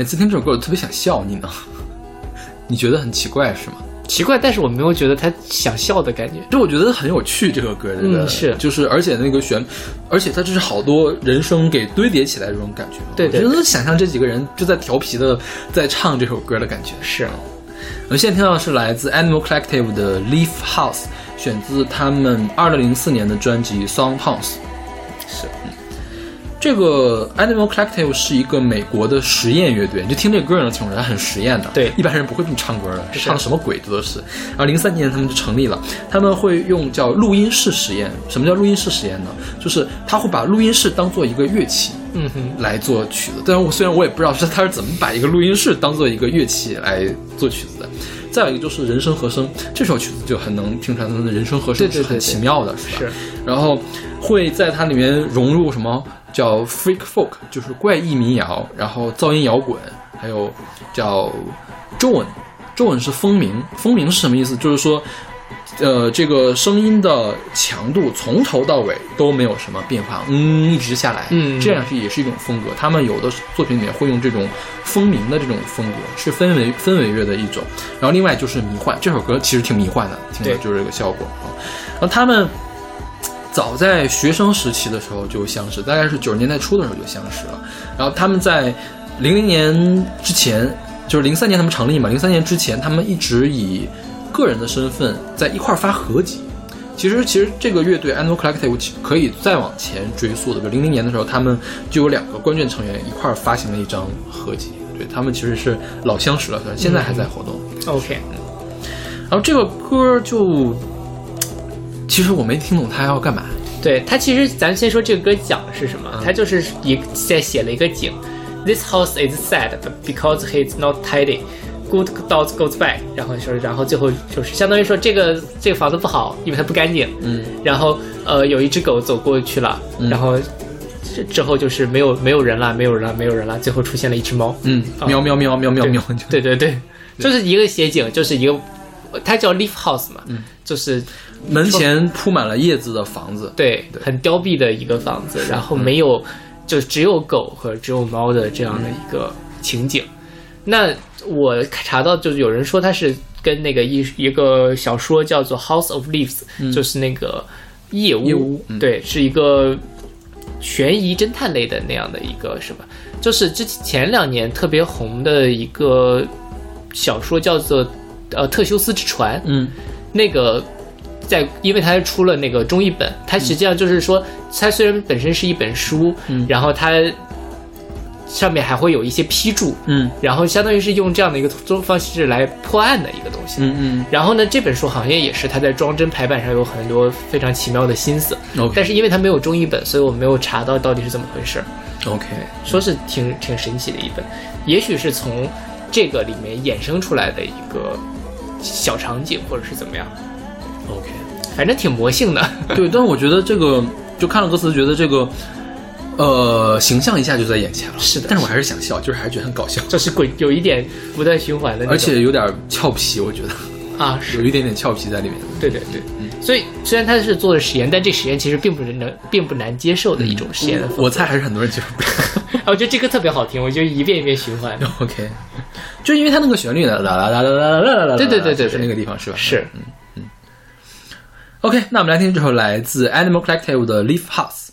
Speaker 3: 每次听这首歌我特别想笑，你呢？你觉得很奇怪是吗？
Speaker 2: 奇怪，但是我没有觉得他想笑的感觉。
Speaker 3: 就我觉得很有趣，这首歌真的、
Speaker 2: 嗯是
Speaker 3: 就是而且那个旋，而且它这是好多人声给堆叠起来这种感觉。
Speaker 2: 对对
Speaker 3: 我觉得想象这几个人就在调皮的在唱这首歌的感觉。
Speaker 2: 是，
Speaker 3: 我们现在听到的是来自 Animal Collective 的《Leaf House》，选自他们二零零四年的专辑《Song House》。
Speaker 2: 是，
Speaker 3: 嗯，这个 Animal Collective 是一个美国的实验乐队，你就听这歌也能听出来，它很实验的。
Speaker 2: 对
Speaker 3: 一般人不会这么唱歌的，
Speaker 2: 是
Speaker 3: 唱的什么鬼这都是。然后零三年他们就成立了，他们会用叫录音室实验。什么叫录音室实验呢？就是他会把录音室当做一个乐器，
Speaker 2: 嗯哼，
Speaker 3: 来做曲子。但是我虽然我也不知道是他是怎么把一个录音室当做一个乐器来做曲子的。再有一个就是人声和声，这首曲子就很能听出来他们的人声和声是很
Speaker 2: 对对对对
Speaker 3: 奇妙的，是吧？
Speaker 2: 是。
Speaker 3: 然后会在它里面融入什么叫 freak folk，就是怪异民谣，然后噪音摇滚，还有叫中文，中文是风鸣，风鸣是什么意思？就是说。呃，这个声音的强度从头到尾都没有什么变化，嗯，一直下来，
Speaker 2: 嗯
Speaker 3: 这样是也是一种风格。他们有的作品里面会用这种风鸣的这种风格，是氛围氛围乐的一种。然后另外就是迷幻，这首歌其实挺迷幻的，听的就是这个效果啊。然后他们早在学生时期的时候就相识，大概是九十年代初的时候就相识了。然后他们在零零年之前，就是零三年他们成立嘛，零三年之前他们一直以个人的身份在一块儿发合集。其实，其实这个乐队 Animal Collective 可以再往前追溯的，比如零零年的时候，他们就有两个关键成员一块儿发行了一张合集。对他们其实是老相识了，现在还在活动。
Speaker 2: OK，
Speaker 3: 然后这个歌就，其实我没听懂他要干嘛。
Speaker 2: 对他其实咱先说这个歌讲的是什么，他就是一在写了一个景，This house is sad because he's not tidy. Good dogs goes by，然后说，然后最后就是相当于说这个这个房子不好，因为它不干净。
Speaker 3: 嗯，
Speaker 2: 然后呃有一只狗走过去了，然后之之后就是没有没有人了，没有人了，没有人了，最后出现了一只猫。
Speaker 3: 嗯，
Speaker 2: 啊。
Speaker 3: 喵喵喵喵喵
Speaker 2: 对
Speaker 3: 喵，
Speaker 2: 对对。对，就是一个写景，就是一个，它叫 Leaf House 嘛，
Speaker 3: 嗯。
Speaker 2: 就是
Speaker 3: 门前铺满了叶子的房子。
Speaker 2: 对很凋敝的一个房子，然后没有，就只有狗和只有猫的这样的一个情景。那我查到，就是有人说它是跟那个一一个小说叫做《House of Leaves》，就是那个夜屋，
Speaker 3: 夜屋嗯。
Speaker 2: 对，是一个悬疑侦探类的那样的一个什么，就是之前两年特别红的一个小说叫做呃《特修斯之船》，
Speaker 3: 嗯。
Speaker 2: 那个在，因为它出了那个中译本，它实际上就是说，它虽然本身是一本书，
Speaker 3: 嗯
Speaker 2: 然后它上面还会有一些批注，
Speaker 3: 嗯
Speaker 2: 然后相当于是用这样的一个方式来破案的一个东西。
Speaker 3: 嗯嗯。
Speaker 2: 然后呢，这本书好像也是它在装帧排版上有很多非常奇妙的心思
Speaker 3: ，，OK。
Speaker 2: 但是因为它没有中译本，所以我没有查到到底是怎么回事。
Speaker 3: OK，
Speaker 2: 说是挺挺神奇的一本，也许是从这个里面衍生出来的一个小场景，或者是怎么样
Speaker 3: ，OK，
Speaker 2: 反正挺魔性的。
Speaker 3: 对，但是我觉得这个就看了歌词，觉得这个呃形象一下就在眼前了。
Speaker 2: 是的
Speaker 3: 但是我还是想笑，就是还是觉得很搞笑，
Speaker 2: 就是鬼有一点不断循环的，
Speaker 3: 而且有点俏皮，我觉得
Speaker 2: 啊，是
Speaker 3: 有一点点俏皮在里面。
Speaker 2: 对对对，所以虽然他是做的实验，但这实验其实并不是能并不难接受的一种实验。
Speaker 3: 我猜还是很多人接受不了。
Speaker 2: 啊 我觉得这歌特别好听，我就一遍一遍循环。
Speaker 3: OK，就因为它那个旋律呢，啦啦啦啦啦啦啦啦，
Speaker 2: 对对对对
Speaker 3: 是那个地方是吧？
Speaker 2: 是
Speaker 3: 嗯 OK，那我们来听这首来自 Animal Collective 的《Leaf House》。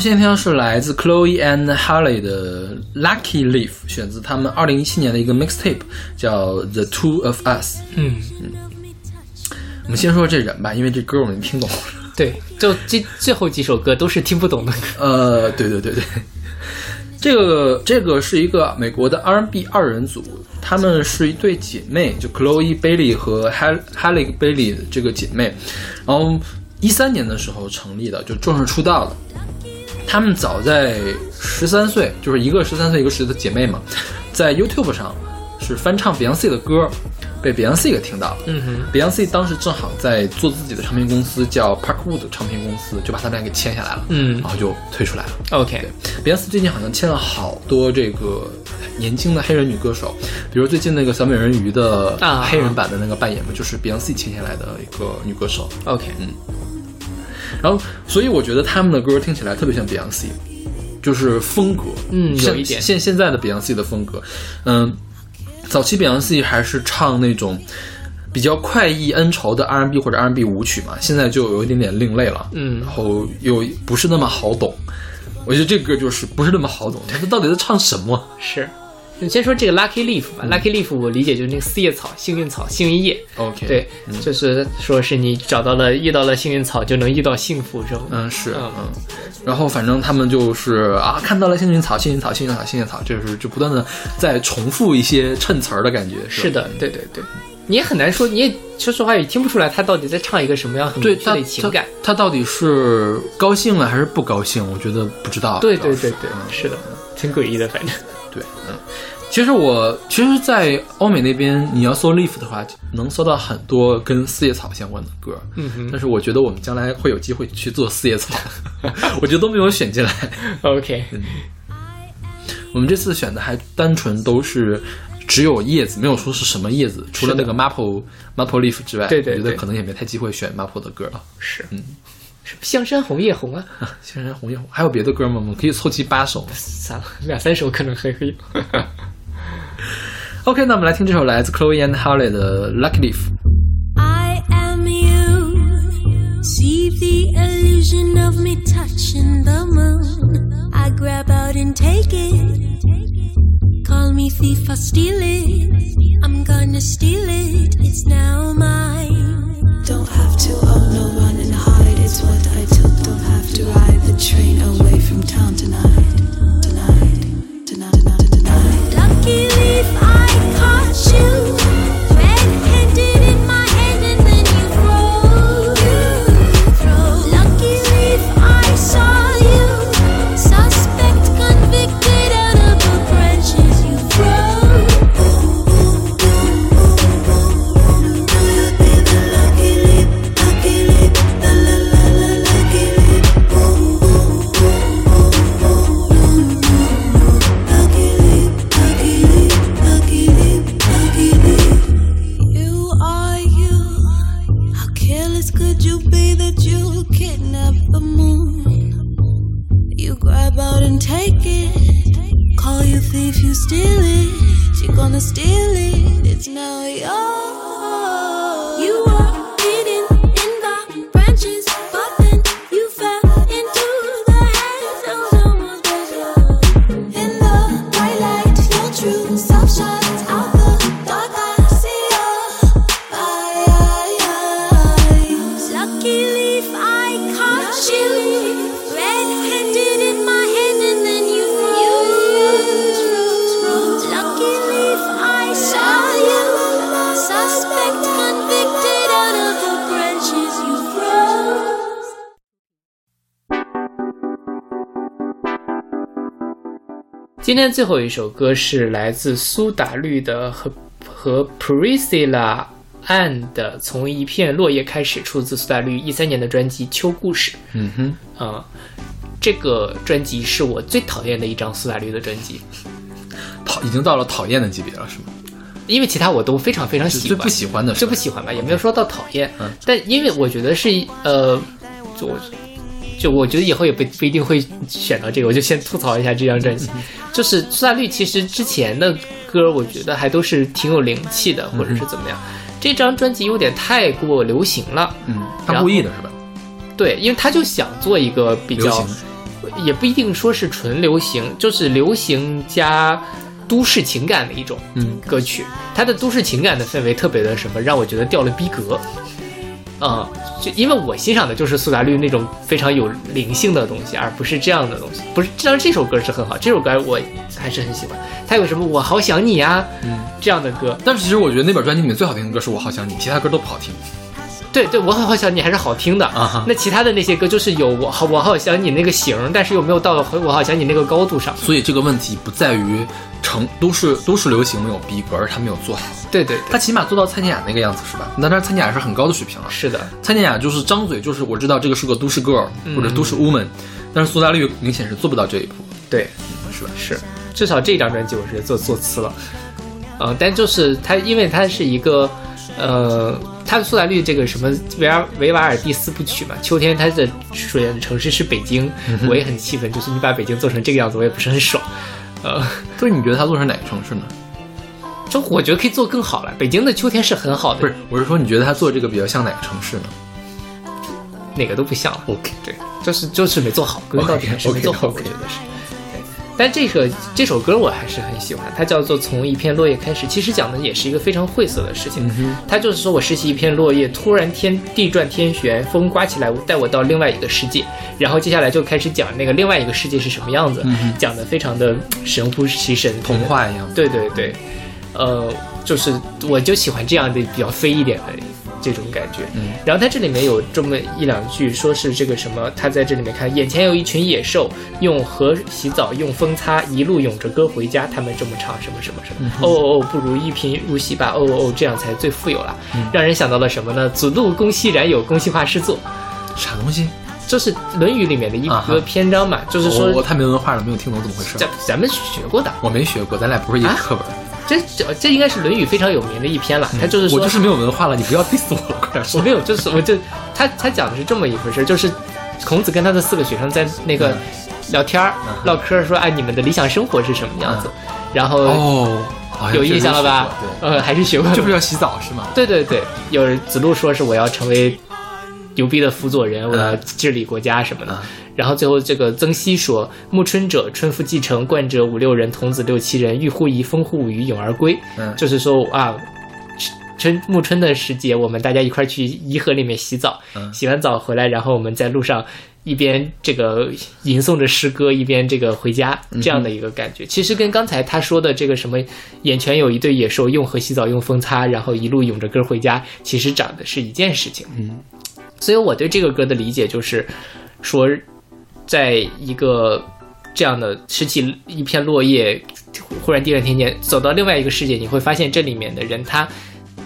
Speaker 3: 我们现在听到是来自 Chloe and Halle 的 Lucky Leaf，选自他们二零一七年的一个 mixtape，叫 The Two of Us。
Speaker 2: 嗯嗯，
Speaker 3: 我们先说这人吧，因为这歌我们听懂了。
Speaker 2: 对，就这最后几首歌都是听不懂的歌。
Speaker 3: 呃，对对对对，这个这个是一个美国的 R&B 二人组，他们是一对姐妹，就 Chloe Bailey 和 Hal Halle Bailey 这个姐妹，然后一三年的时候成立的，就正式出道的。她们早在十三岁，就是一个十三岁，一个十的姐妹嘛，在 YouTube 上是翻唱 Beyonce 的歌，被 Beyonce 给听到了。
Speaker 2: 嗯哼
Speaker 3: ，Beyonce 当时正好在做自己的唱片公司，叫 Parkwood 唱片公司，就把他们俩给签下来了，
Speaker 2: 嗯。
Speaker 3: 然后就退出来了。，OK，Beyonce 最近好像签了好多这个年轻的黑人女歌手，比如最近那个小美人鱼的
Speaker 2: 啊。
Speaker 3: 黑人版的那个扮演嘛，就是 Beyonce 签下来的一个女歌手。
Speaker 2: OK，
Speaker 3: 然后，所以我觉得他们的歌听起来特别像 Beyonce，就是风格，
Speaker 2: 嗯有
Speaker 3: 现
Speaker 2: 一点
Speaker 3: 现现在的 Beyonce 的风格，嗯，早期 Beyonce 还是唱那种比较快意恩仇的 R&B 或者 R&B 舞曲嘛，现在就有一点点另类了，
Speaker 2: 嗯
Speaker 3: 然后又不是那么好懂。我觉得这个歌就是不是那么好懂，他这到底在唱什么？
Speaker 2: 是。你先说这个 Lucky Leaf 吧、l u c k y Leaf 我理解就是那个四叶草、幸运草、幸运叶。
Speaker 3: OK，
Speaker 2: 对，就是说是你找到了遇到了幸运草，就能遇到幸福，是吗？
Speaker 3: 嗯，是，
Speaker 2: 嗯
Speaker 3: 嗯，然后反正他们就是啊，看到了幸运草，幸运草，幸运草，幸运草，就是就不断的在重复一些衬词儿的感觉。吧
Speaker 2: 是的，对对对，你也很难说，你也说实话也听不出来他到底在唱一个什么样很
Speaker 3: 对他
Speaker 2: 明确的情感。
Speaker 3: 他，他到底是高兴了还是不高兴？我觉得不知道。
Speaker 2: 对对对对，
Speaker 3: 嗯
Speaker 2: 是的，挺诡异的，反正。
Speaker 3: 对，嗯。其实我其实，在欧美那边，你要搜 Leaf 的话，能搜到很多跟四叶草相关的歌。
Speaker 2: 嗯哼
Speaker 3: 但是我觉得我们将来会有机会去做四叶草，我觉得都没有选进来。
Speaker 2: OK，
Speaker 3: 我们这次选的还单纯都是只有叶子，没有说是什么叶子，除了那个 maple maple leaf 之外，
Speaker 2: 对对对
Speaker 3: 我觉得可能也没太机会选 maple 的歌了。
Speaker 2: 是，
Speaker 3: 嗯，
Speaker 2: 是香山红叶红啊，
Speaker 3: 香山红叶红，还有别的歌吗？我们可以凑齐八首。
Speaker 2: 算了，两三首可能还可以。
Speaker 3: OK，那我们来听这首来自 Chloe and Harley 的《Lucky Leaf》。
Speaker 6: I am you, see the illusion of me touching the moon. I grab out and take it. Call me thief, I steal it.
Speaker 2: 今天最后一首歌是来自苏打绿的和和 Priscilla and 的《从一片落叶开始》，出自苏打绿一三年的专辑《秋故事》。
Speaker 3: 嗯哼，
Speaker 2: 啊、这个专辑是我最讨厌的一张苏打绿的专辑，
Speaker 3: 讨已经到了讨厌的级别了，是吗？
Speaker 2: 因为其他我都非常非常喜欢，
Speaker 3: 最不喜欢的是
Speaker 2: 最不喜欢吧，也没有说到讨厌，
Speaker 3: 嗯。
Speaker 2: 但因为我觉得是呃，就我就我觉得以后也不不一定会选到这个，我就先吐槽一下这张专辑。
Speaker 3: 嗯
Speaker 2: 就是苏打绿其实之前的歌，我觉得还都是挺有灵气的，或者是怎么样。这张专辑有点太过流行了，
Speaker 3: 嗯，他故意的是吧？
Speaker 2: 对，因为他就想做一个比较，也不一定说是纯流行，就是流行加都市情感的一种
Speaker 3: 嗯
Speaker 2: 歌曲。它的都市情感的氛围特别的什么，让我觉得掉了逼格。啊、就因为我欣赏的就是苏打绿那种非常有灵性的东西，而不是这样的东西。不是，当然这首歌是很好，这首歌我还是很喜欢。它有什么“我好想你呀、
Speaker 3: 嗯，
Speaker 2: 这样的歌，
Speaker 3: 但是其实我觉得那本专辑里面最好听的歌是《我好想你》，其他歌都不好听。
Speaker 2: 对对，我好想你还是好听的
Speaker 3: 啊哈
Speaker 2: 那其他的那些歌就是有我好我好想你那个型，但是又没有到我好想你那个高度上。
Speaker 3: 所以这个问题不在于成都市都市流行没有逼格，而是他没有做好。
Speaker 2: 对对对，
Speaker 3: 他起码做到蔡健雅那个样子是吧？那但是蔡健雅是很高的水平了。
Speaker 2: 是的，
Speaker 3: 蔡健雅就是张嘴就是我知道这个是个都市 girl
Speaker 2: 嗯
Speaker 3: 或者都市 woman，、但是苏打绿明显是做不到这一步，
Speaker 2: 对，
Speaker 3: 是吧？
Speaker 2: 是，至少这张专辑我是做做词了，嗯、但就是他，因为他是一个，呃，它的苏打绿这个什么维尔维瓦尔第四部曲嘛，秋天它的水的城市是北京，我也很气愤，就是你把北京做成这个样子，我也不是很爽，呃，
Speaker 3: 就是你觉得他做成哪个城市呢？
Speaker 2: 就我觉得可以做更好了，北京的秋天是很好的，
Speaker 3: 不是，我是说你觉得他做这个比较像哪个城市呢
Speaker 2: 哪个都不像了。
Speaker 3: ？OK，
Speaker 2: 对，就是就是没做好，归根到底还是没做好，我觉得是。对，但这个这首歌我还是很喜欢，它叫做《从一片落叶开始》，其实讲的也是一个非常晦涩的事情。它就是说我拾起一片落叶，突然天地转天旋，风刮起来，带我到另外一个世界。然后接下来就开始讲那个另外一个世界是什么样子，讲的非常的神乎其神，
Speaker 3: 童话一样。
Speaker 2: 对对对，呃，就是我就喜欢这样的比较飞一点的这种感觉。
Speaker 3: 嗯，
Speaker 2: 然后他这里面有这么一两句，说是这个什么，他在这里面看，眼前有一群野兽，用河洗澡，用风擦，一路咏着歌回家，他们这么唱什么什么什么，哦哦哦，不如一贫如洗吧，哦哦哦，这样才最富有了，让人想到了什么呢？子路公西然有，公西化诗作。
Speaker 3: 啥东西？
Speaker 2: 这是《论语》里面的一个篇章嘛，就是
Speaker 3: 我
Speaker 2: 说
Speaker 3: 我太没文化了，没有听懂怎么回事
Speaker 2: 咱。咱们学过的，
Speaker 3: 我没学过，咱俩不是一个
Speaker 2: 啊
Speaker 3: 课本。
Speaker 2: 这这这应该是《论语》非常有名的一篇了。他就是说，
Speaker 3: 我就是没有文化了，你不要 diss 我了，快点说。
Speaker 2: 我没有，就是我就他他讲的是这么一回事，就是孔子跟他的四个学生在那个聊天儿、唠嗑，说哎你们的理想生活是什么样子，然后
Speaker 3: 哦，
Speaker 2: 有印象了吧呃，还是学过的，
Speaker 3: 对，就是要洗澡是吗？
Speaker 2: 对对对，有人子路说是我要成为牛逼的辅佐人，我要治理国家什么的。然后最后这个曾皙说：“暮春者，春服既成，冠者五六人，童子六七人，欲乎沂，风乎舞于咏而归。”
Speaker 3: 嗯
Speaker 2: 就是说啊。春暮春的时节，我们大家一块儿去颐和里面洗澡，
Speaker 3: 嗯
Speaker 2: 洗完澡回来，然后我们在路上一边这个吟诵着诗歌，一边这个回家，
Speaker 3: 嗯
Speaker 2: 这样的一个感觉。其实跟刚才他说的这个什么，眼前有一对野兽，用河洗澡，用风擦，然后一路咏着歌回家，其实讲的是一件事情。
Speaker 3: 嗯，
Speaker 2: 所以我对这个歌的理解就是说，在一个这样的拾起一片落叶，忽然地转天旋，走到另外一个世界，你会发现这里面的人他。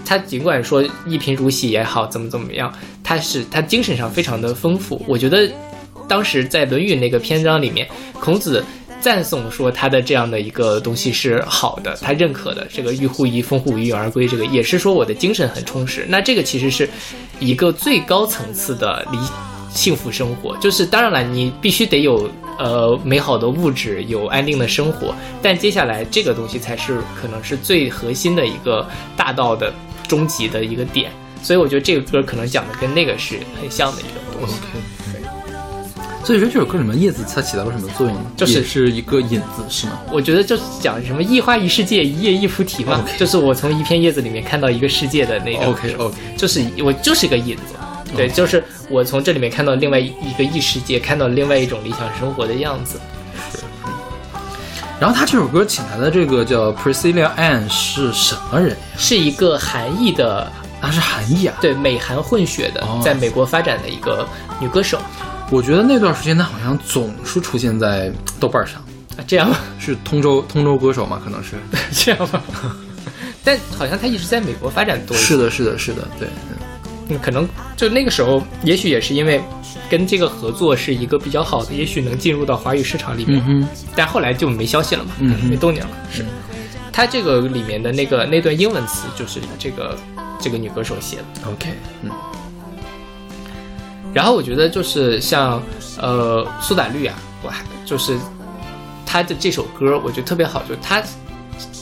Speaker 2: 他尽管说一贫如洗也好，怎么怎么样，他是他精神上非常的丰富。我觉得当时在《论语》那个篇章里面，孔子赞颂说他的这样的一个东西是好的，他认可的。这个欲乎沂，风乎舞于咏而归，这个也是说我的精神很充实。那这个其实是一个最高层次的理幸福生活，就是当然了，你必须得有呃美好的物质，有安定的生活，但接下来这个东西才是可能是最核心的一个大道的终极的一个点。所以我觉得这个歌可能讲的跟那个是很像的一个东西。
Speaker 3: 所以说这首歌里面叶子它起到了什么作用呢？
Speaker 2: 就是
Speaker 3: 是一个引子是吗？
Speaker 2: 我觉得就是讲什么一花一世界，一叶一菩提嘛
Speaker 3: OK
Speaker 2: 就是我从一片叶子里面看到一个世界的那个
Speaker 3: OK，OK
Speaker 2: 就是我就是一个引子，对，就是我从这里面看到另外一个异世界，看到另外一种理想生活的样子。
Speaker 3: 然后他这首歌请来的这个叫 Priscilla Ann 是什么人呀？
Speaker 2: 是一个韩裔的，
Speaker 3: 啊，是韩裔啊。
Speaker 2: 对美韩混血的
Speaker 3: 哦，
Speaker 2: 在美国发展的一个女歌手
Speaker 3: 我觉得那段时间他好像总是出现在豆瓣上，
Speaker 2: 啊，这样吗？
Speaker 3: 是通州通州歌手嘛？可能是。
Speaker 2: 这样吗？但好像他一直在美国发展多，
Speaker 3: 是的，是的，是的，对。嗯
Speaker 2: 嗯，可能就那个时候，也许也是因为跟这个合作是一个比较好的，也许能进入到华语市场里面。
Speaker 3: 嗯，
Speaker 2: 但后来就没消息了嘛，没动静了。是，他这个里面的那个那段英文词就是这个这个女歌手写的。
Speaker 3: OK，嗯
Speaker 2: 然后我觉得就是像呃苏打绿啊，我还就是他的这首歌，我觉得特别好，就是他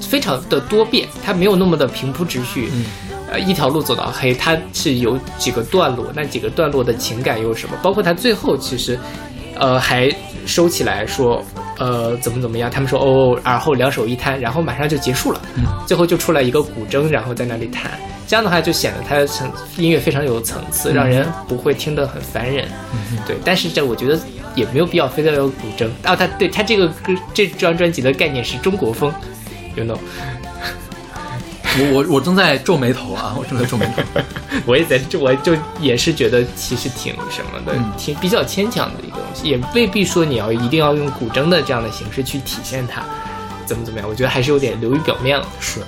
Speaker 2: 非常的多变，他没有那么的平铺直叙。
Speaker 3: 嗯
Speaker 2: 呃，一条路走到黑，它是有几个段落，那几个段落的情感又是什么？包括他最后其实呃，还收起来说，呃，怎么怎么样？他们说哦，然后两手一摊，然后马上就结束了，
Speaker 3: 嗯
Speaker 2: 最后就出来一个古筝，然后在那里弹，这样的话就显得它的层音乐非常有层次，让人不会听得很烦人。对，但是这我觉得也没有必要非得要古筝。啊，他对他这个歌这张专辑的概念是中国风，you know，
Speaker 3: 我我我正在皱眉头啊，我正在皱眉头。
Speaker 2: 我也在这，我就也是觉得其实挺什么的，
Speaker 3: 嗯
Speaker 2: 挺比较牵强的一个东西，也未必说你要一定要用古筝的这样的形式去体现它，怎么怎么样，我觉得还是有点流于表面了。
Speaker 3: 是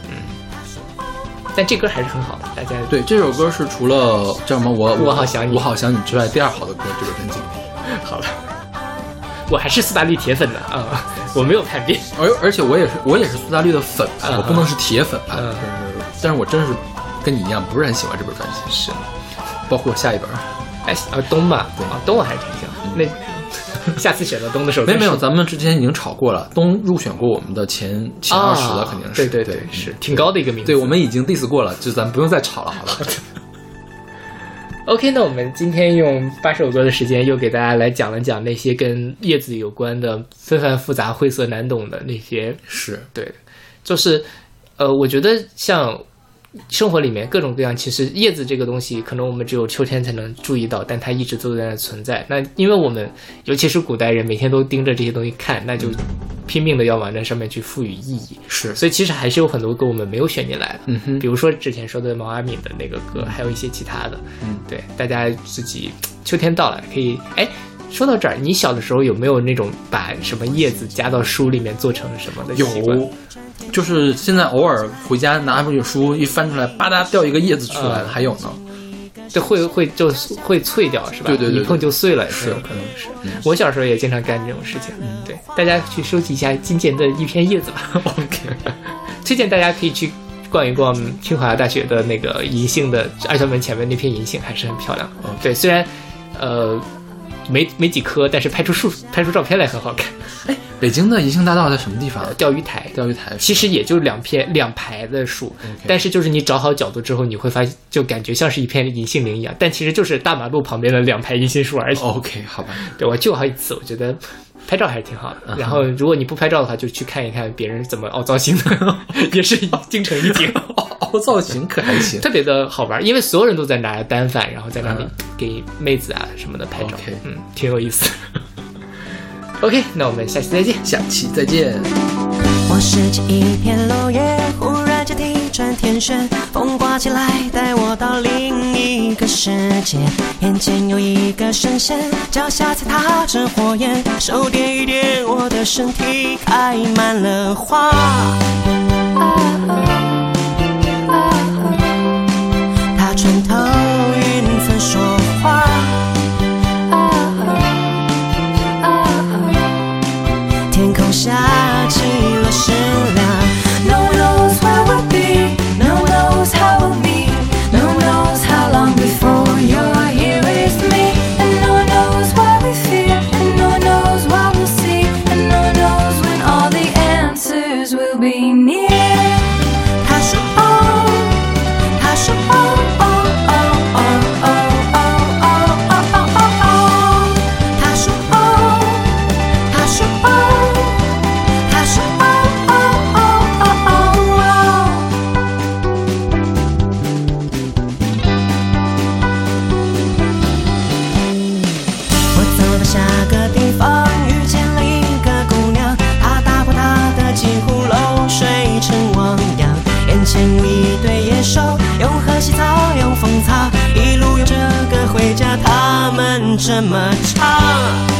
Speaker 2: 但这歌还是很好的，大家
Speaker 3: 对这首歌是除了叫什么我
Speaker 2: 我好想你
Speaker 3: 我好想你之外第二好的歌，这个专辑里。
Speaker 2: 好了。我还是苏打绿铁粉的啊、我没有叛变。
Speaker 3: 而而且我也是我也是苏打绿的粉吧，
Speaker 2: 嗯
Speaker 3: 我不能是铁粉吧，
Speaker 2: 嗯
Speaker 3: 但是我真是跟你一样不是很喜欢这本专辑，
Speaker 2: 是，
Speaker 3: 包括下一本。
Speaker 2: 哎，啊东嘛，啊东我还是挺喜欢。那 下次选择东的时候，
Speaker 3: 没有没有，咱们之前已经吵过了，东入选过我们的前前二十的，
Speaker 2: 啊
Speaker 3: 肯定是。
Speaker 2: 对对对，是挺高的一个名字。
Speaker 3: 对，我们已经 diss 过了，就咱不用再吵了，好吧？
Speaker 2: OK，那我们今天用八首歌的时间，又给大家来讲了讲那些跟叶子有关的纷繁复杂、晦涩难懂的那些。
Speaker 3: 是，
Speaker 2: 对，就是呃，我觉得像生活里面各种各样，其实叶子这个东西，可能我们只有秋天才能注意到，但它一直都在那存在。那因为我们尤其是古代人，每天都盯着这些东西看，那就拼命的要往那上面去赋予意义。
Speaker 3: 是，
Speaker 2: 所以其实还是有很多歌我们没有选进来的，
Speaker 3: 嗯哼。
Speaker 2: 比如说之前说的毛阿敏的那个歌，还有一些其他的，
Speaker 3: 嗯，
Speaker 2: 对，大家自己秋天到了可以，哎，说到这儿，你小的时候有没有那种把什么叶子加到书里面做成什么的习惯？
Speaker 3: 有，就是现在偶尔回家拿出本书一翻出来，吧嗒掉一个叶子出来，
Speaker 2: 嗯
Speaker 3: 还有呢。
Speaker 2: 对，会会就会脆掉是吧？
Speaker 3: 对对对
Speaker 2: 一碰就碎了，
Speaker 3: 是
Speaker 2: 有可能是。我小时候也经常干这种事情。对，大家去收集一下金钱的一片叶子吧。OK，推荐大家可以去逛一逛清华大学的那个银杏的二校门前面那片银杏，还是很漂亮的。对，虽然呃没没几棵，但是拍出树拍出照片来很好看。
Speaker 3: 哎北京的银杏大道在什么地方？
Speaker 2: 钓鱼台，
Speaker 3: 钓鱼台。
Speaker 2: 其实也就两片两排的树，但是就是你找好角度之后，你会发现就感觉像是一片银杏林一样，但其实就是大马路旁边的两排银杏树而已。
Speaker 3: OK，好吧。
Speaker 2: 对我去过好几次，我觉得拍照还是挺好的。然后如果你不拍照的话，就去看一看别人怎么凹造型的，也是京城一景，
Speaker 3: 凹造型可还行。
Speaker 2: 特别的好玩，因为所有人都在拿单反，然后在那里给妹子啊什么的拍照嗯，挺有意思。OK，那我们下期再见。
Speaker 3: 下期再见。
Speaker 7: 我拾起一片落叶，天旋，风刮起来，带我到另一个世界。眼前有一个神仙，脚下踩踏着火焰，手点一点我的身体，开满了花。他穿透云层说话。天空下起了湿凉。怎么唱？